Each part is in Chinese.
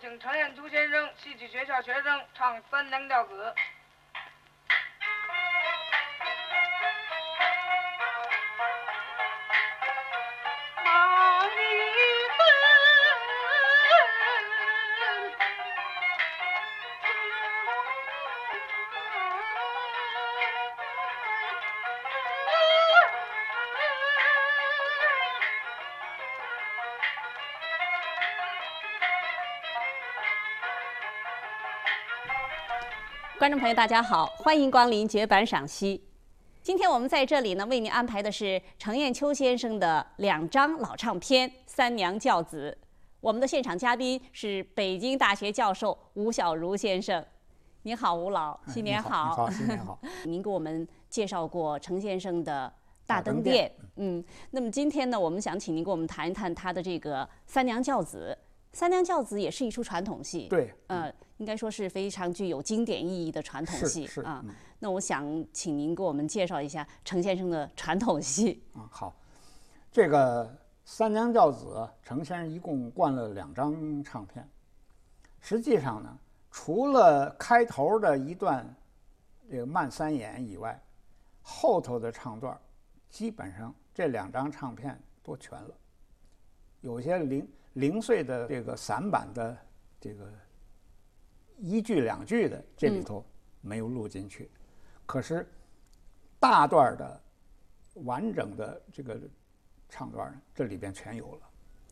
请陈彦竹先生，戏曲学校学生唱《三娘教子》。观众朋友，大家好，欢迎光临绝版赏析。今天我们在这里呢，为您安排的是程砚秋先生的两张老唱片《三娘教子》。我们的现场嘉宾是北京大学教授吴小如先生。您好，吴老，新年好。好，新年好。您给我们介绍过程先生的《大灯店店》，嗯，那么今天呢，我们想请您给我们谈一谈他的这个《三娘教子》。《三娘教子》也是一出传统戏，对，呃，应该说是非常具有经典意义的传统戏啊嗯。那我想请您给我们介绍一下程先生的传统戏。嗯，好，这个《三娘教子》，程先生一共灌了两张唱片。实际上呢，除了开头的一段这个慢三言以外，后头的唱段儿基本上这两张唱片都全了。有些零零碎的这个散版的这个一句两句的，这里头没有录进去。可是大段儿的完整的这个唱段这里边全有了。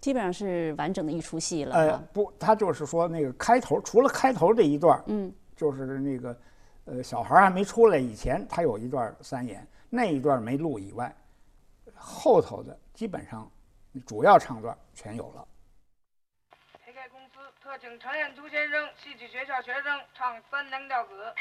基本上是完整的一出戏了呃啊。，不，他就是说那个开头，除了开头这一段儿，嗯，就是那个呃小孩儿还没出来以前，他有一段三言，那一段没录以外，后头的基本上主要唱段全有了。特请程砚竹先生，戏曲学校学生唱《三娘教子》。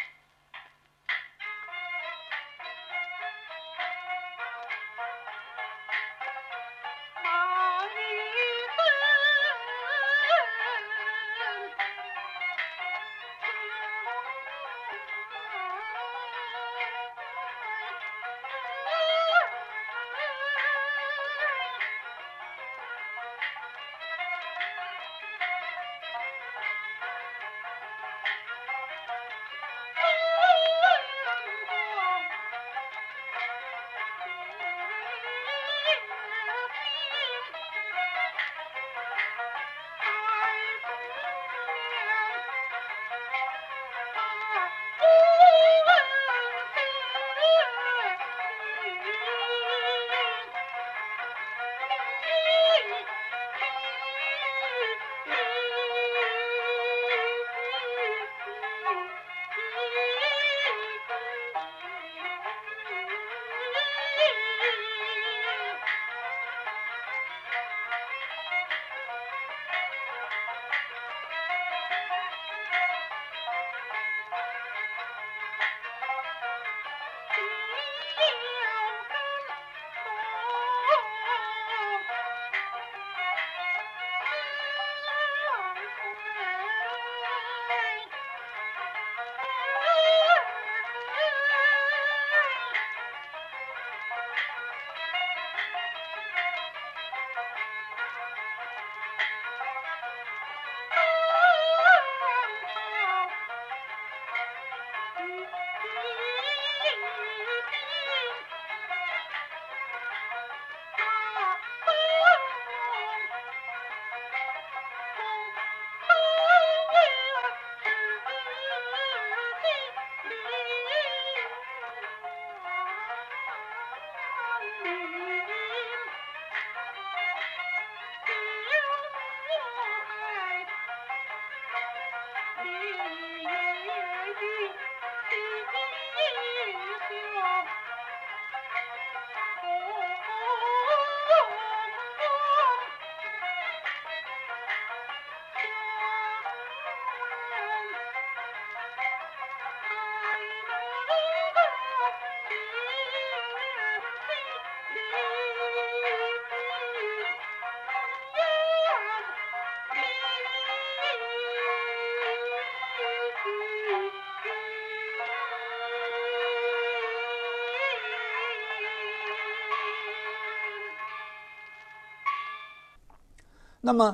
那么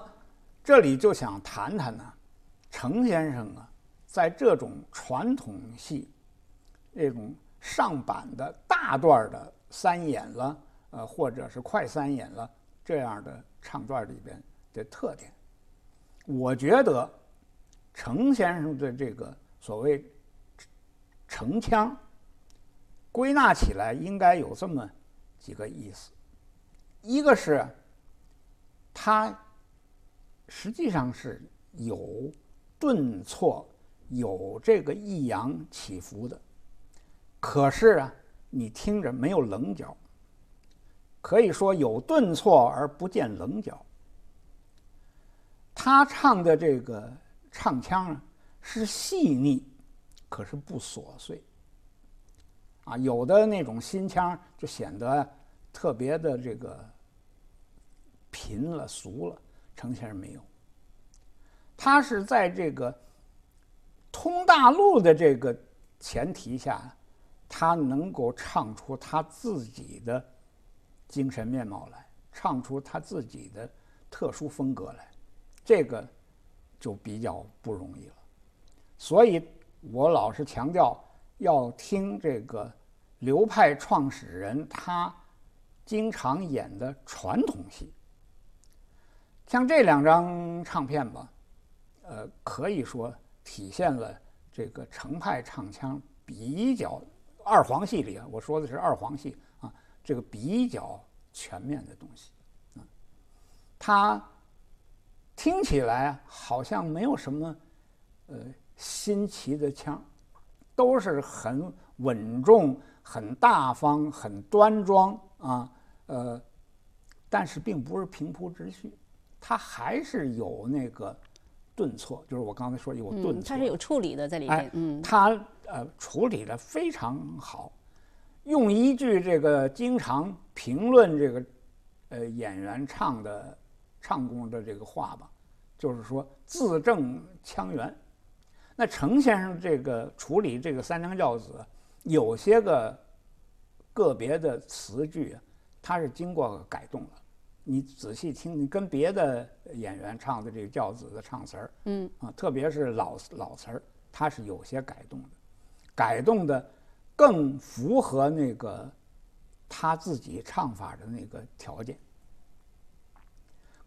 这里就想谈谈呢，程先生啊，在这种传统戏，这种上板的大段的三演了，呃，或者是快三演了这样的唱段里边的特点，我觉得程先生的这个所谓程腔，归纳起来应该有这么几个意思，一个是他实际上是有。顿挫有这个抑扬起伏的，可是啊，你听着没有棱角，可以说有顿挫而不见棱角。他唱的这个唱腔啊，是细腻，可是不琐碎。啊，有的那种新腔就显得特别的这个贫了俗了，程先生没有。他是在这个通大陆的这个前提下，他能够唱出他自己的精神面貌来，唱出他自己的特殊风格来，这个就比较不容易了。所以我老是强调要听这个流派创始人他经常演的传统戏，像这两张唱片吧。呃，可以说体现了这个程派唱腔比较二黄戏里啊，我说的是二黄戏啊，这个比较全面的东西啊，它听起来好像没有什么呃新奇的腔，都是很稳重、很大方、很端庄啊，呃，但是并不是平铺直叙，它还是有那个。顿挫就是我刚才说有顿挫，它是有处理的在里面。嗯，他呃处理的非常好。用一句这个经常评论这个呃演员唱的唱功的这个话吧，就是说字正腔圆。那程先生这个处理这个三娘教子，有些个个别的词句啊，他是经过改动了。你仔细听，你跟别的演员唱的这个教子的唱词儿，嗯啊，特别是老老词儿，它是有些改动的，改动的更符合那个他自己唱法的那个条件。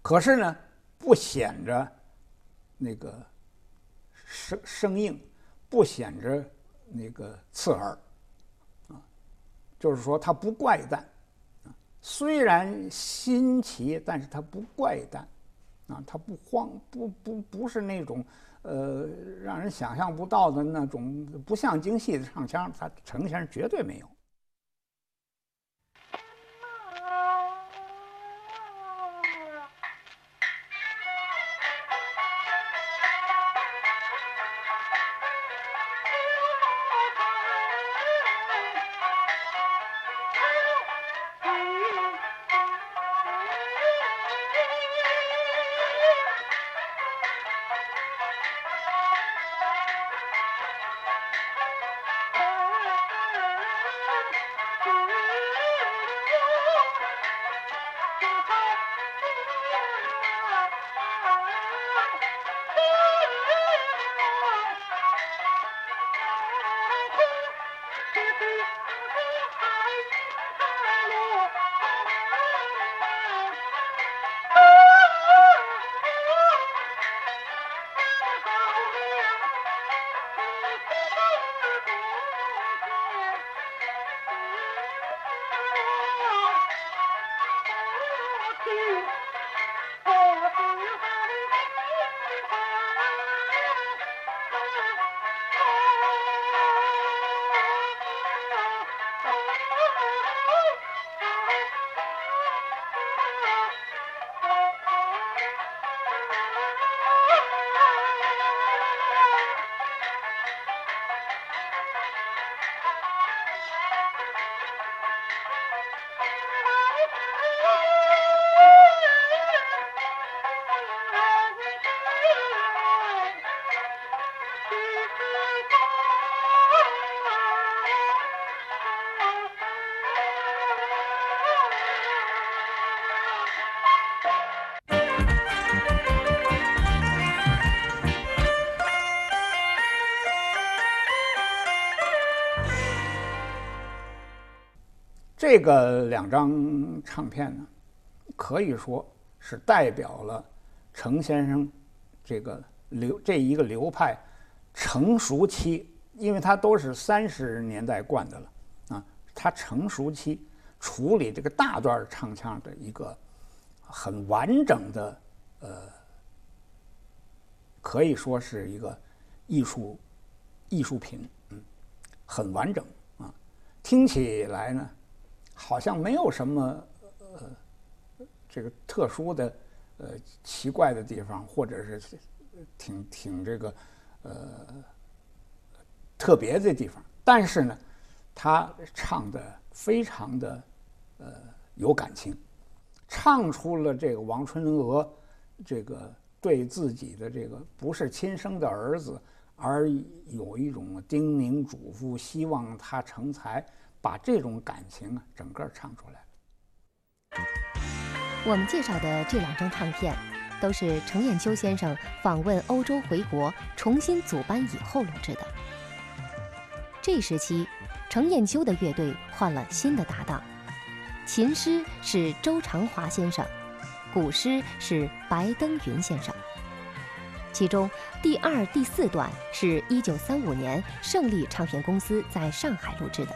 可是呢，不显着那个生生硬，不显着那个刺耳，啊，就是说他不怪诞。虽然新奇，但是它不怪诞，啊，它不慌，不不不是那种，呃，让人想象不到的那种不像京戏的唱腔，它程先生绝对没有。个两张唱片呢，可以说是代表了程先生这个流这一个流派成熟期，因为他都是三十年代惯的了啊，他成熟期处理这个大段唱腔的一个很完整的呃，可以说是一个艺术艺术品，嗯，很完整啊，听起来呢。好像没有什么呃这个特殊的呃奇怪的地方，或者是挺挺这个呃特别的地方。但是呢，他唱的非常的呃有感情，唱出了这个王春娥这个对自己的这个不是亲生的儿子，而有一种叮咛嘱咐，希望他成才。把这种感情啊，整个唱出来了。我们介绍的这两张唱片，都是程砚秋先生访问欧洲回国重新组班以后录制的。这时期，程砚秋的乐队换了新的搭档，琴师是周长华先生，鼓师是白登云先生。其中第二、第四段是一九三五年胜利唱片公司在上海录制的。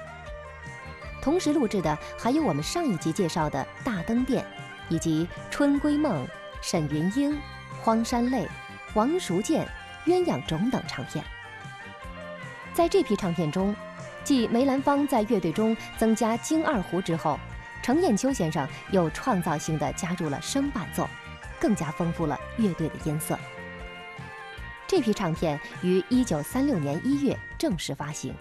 同时录制的还有我们上一集介绍的《大灯殿》，以及《春闺梦》《沈云英》《荒山泪》《王淑健》《鸳鸯冢》等唱片。在这批唱片中，继梅兰芳在乐队中增加京二胡之后，程砚秋先生又创造性的加入了声伴奏，更加丰富了乐队的音色。这批唱片于一九三六年一月正式发行。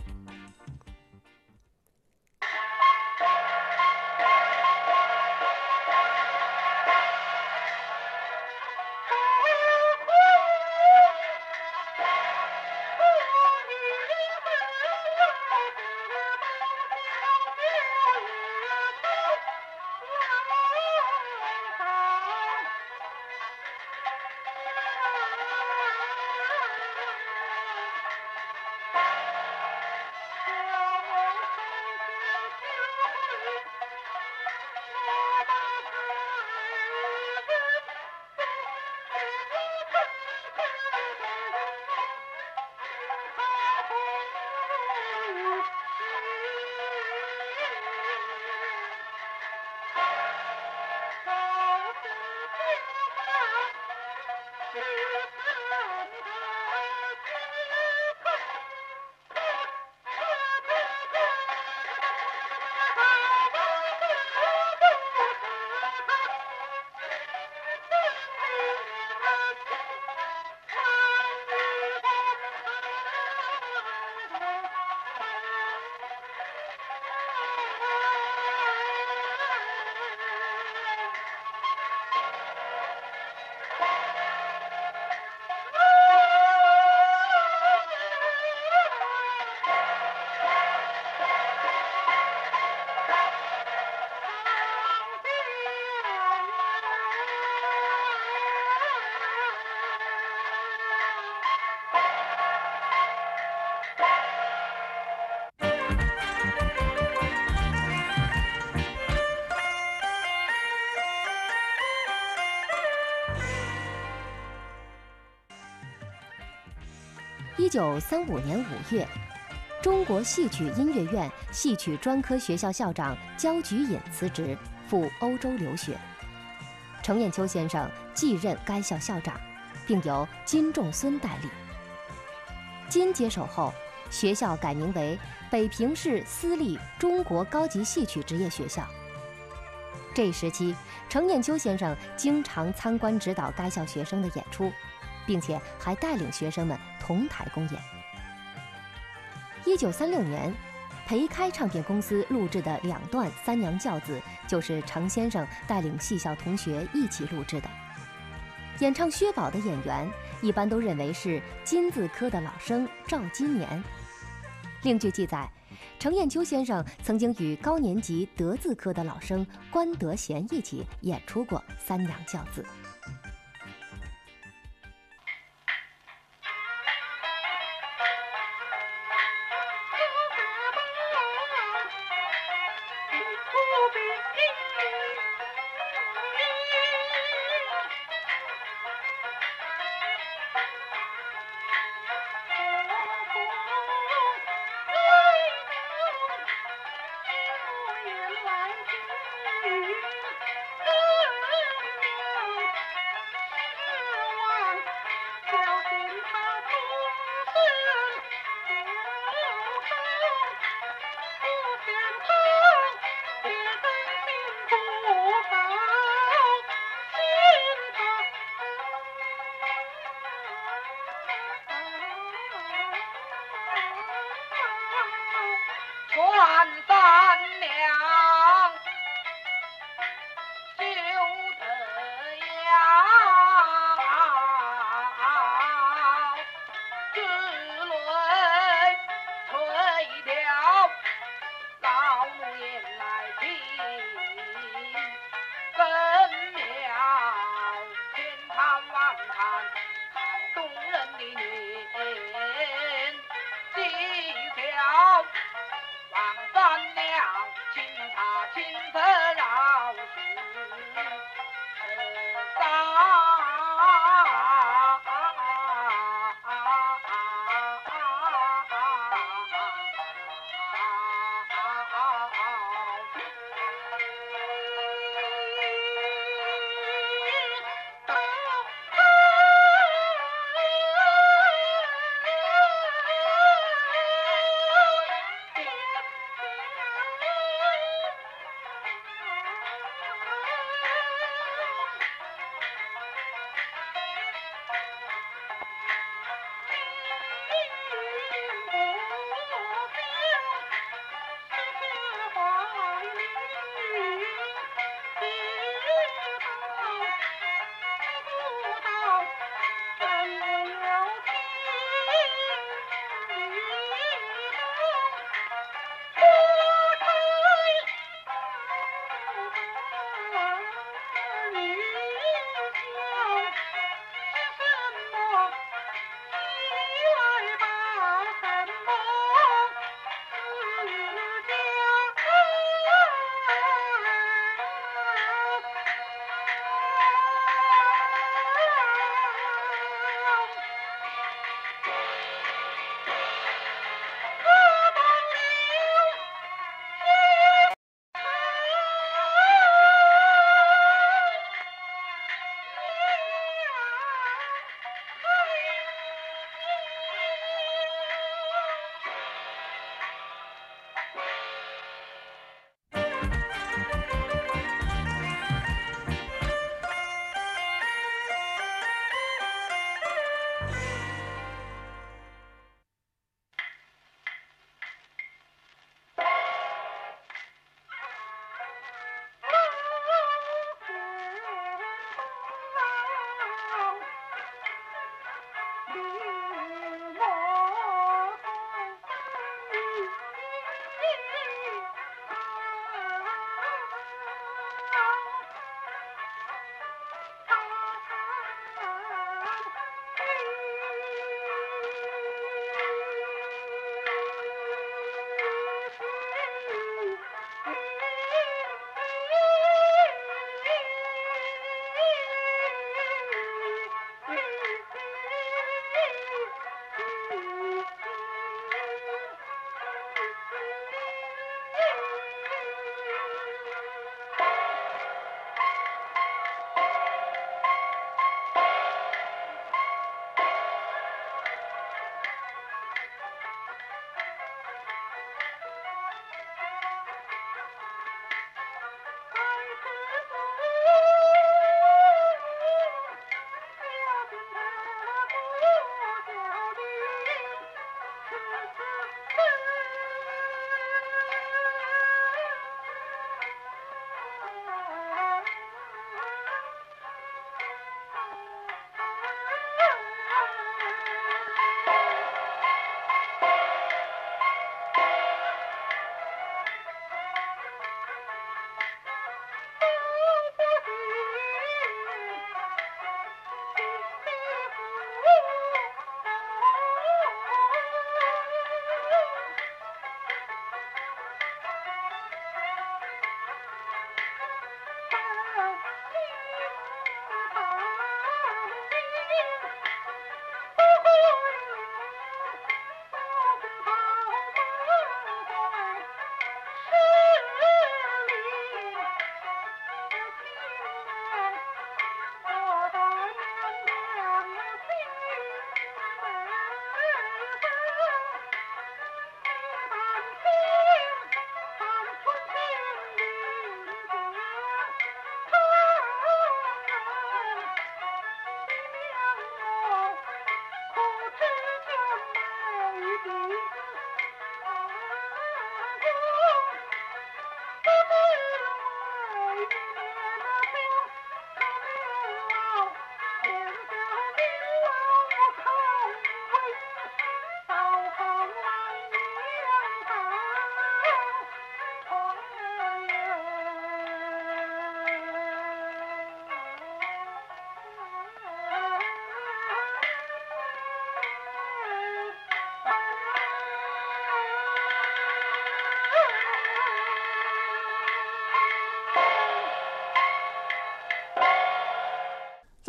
一九三五年五月，中国戏曲音乐院戏曲专科学校校长焦菊隐辞职，赴欧洲留学。程砚秋先生继任该校校长，并由金仲孙代理。金接手后，学校改名为北平市私立中国高级戏曲职业学校。这一时期，程砚秋先生经常参观指导该校学生的演出。并且还带领学生们同台公演。一九三六年，培开唱片公司录制的两段《三娘教子》，就是程先生带领戏校同学一起录制的。演唱薛宝的演员一般都认为是金字科的老生赵金年。另据记载，程砚秋先生曾经与高年级德字科的老生关德贤一起演出过《三娘教子》。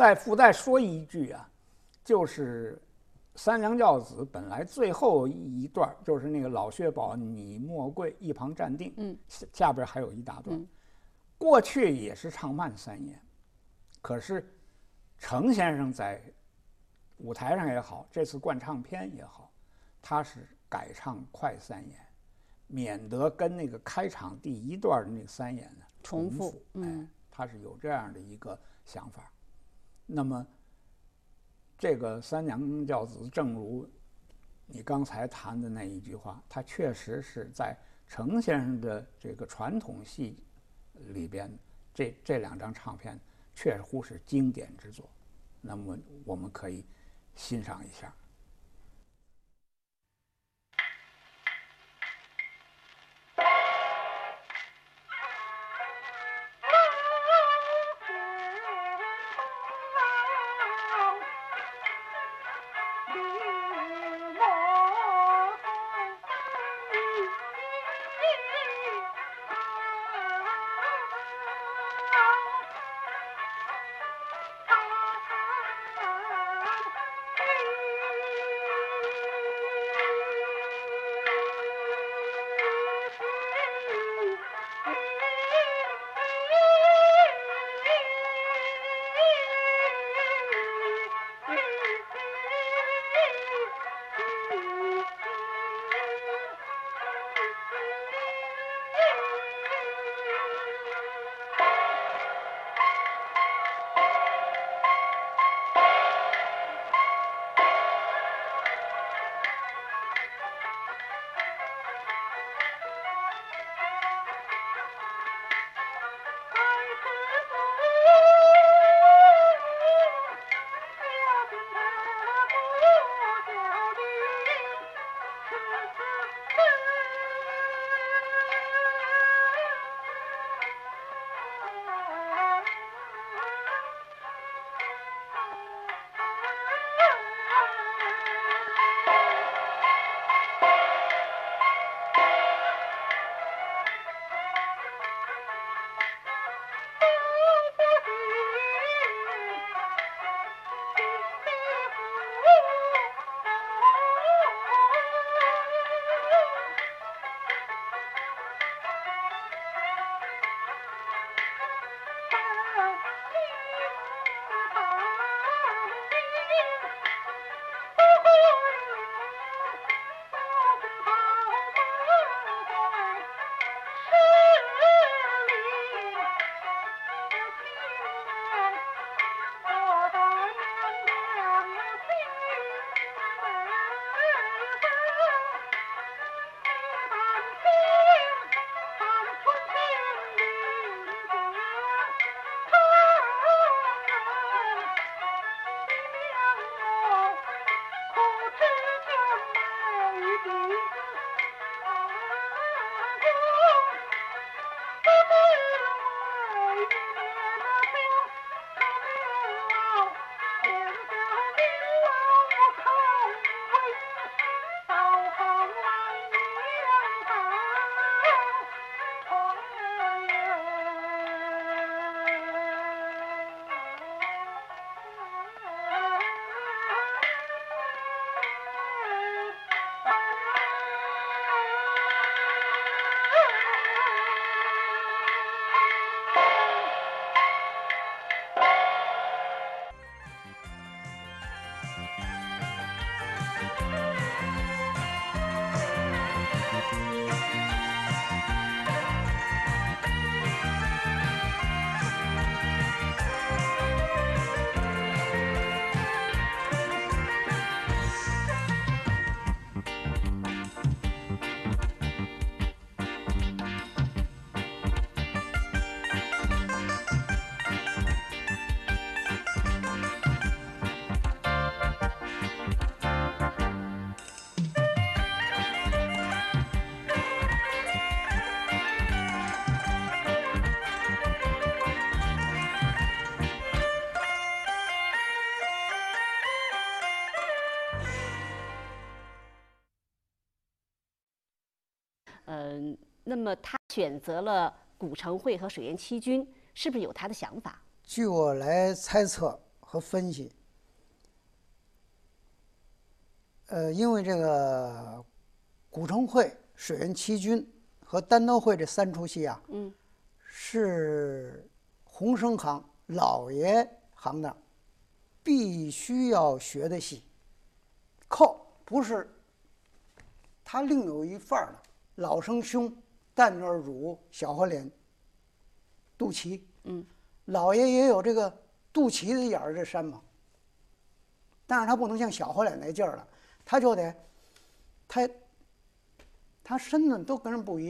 再附带说一句啊，就是三娘教子本来最后一段就是那个老薛宝你莫跪一旁站定，嗯，下下边还有一大段。嗯过去也是唱慢三言，可是程先生在舞台上也好，这次灌唱片也好，他是改唱快三言，免得跟那个开场第一段的那个三言呢重复复。嗯哎，他是有这样的一个想法。那么，这个三娘教子，正如你刚才谈的那一句话，它确实是在程先生的这个传统戏里边，这这两张唱片确乎是经典之作。那么，我们可以欣赏一下。嗯，那么他选择了古城会和水淹七军，是不是有他的想法？据我来猜测和分析。呃，因为这个古城会、水淹七军和单刀会这三出戏啊，嗯，是洪生行老爷行当必须要学的戏。扣不是，他另有一范儿的，老生胸、淡儿乳、小花脸、肚脐，嗯，老爷也有这个肚脐的眼儿这山嘛，但是他不能像小花脸那劲儿了，他就得，他，他身子都跟人不一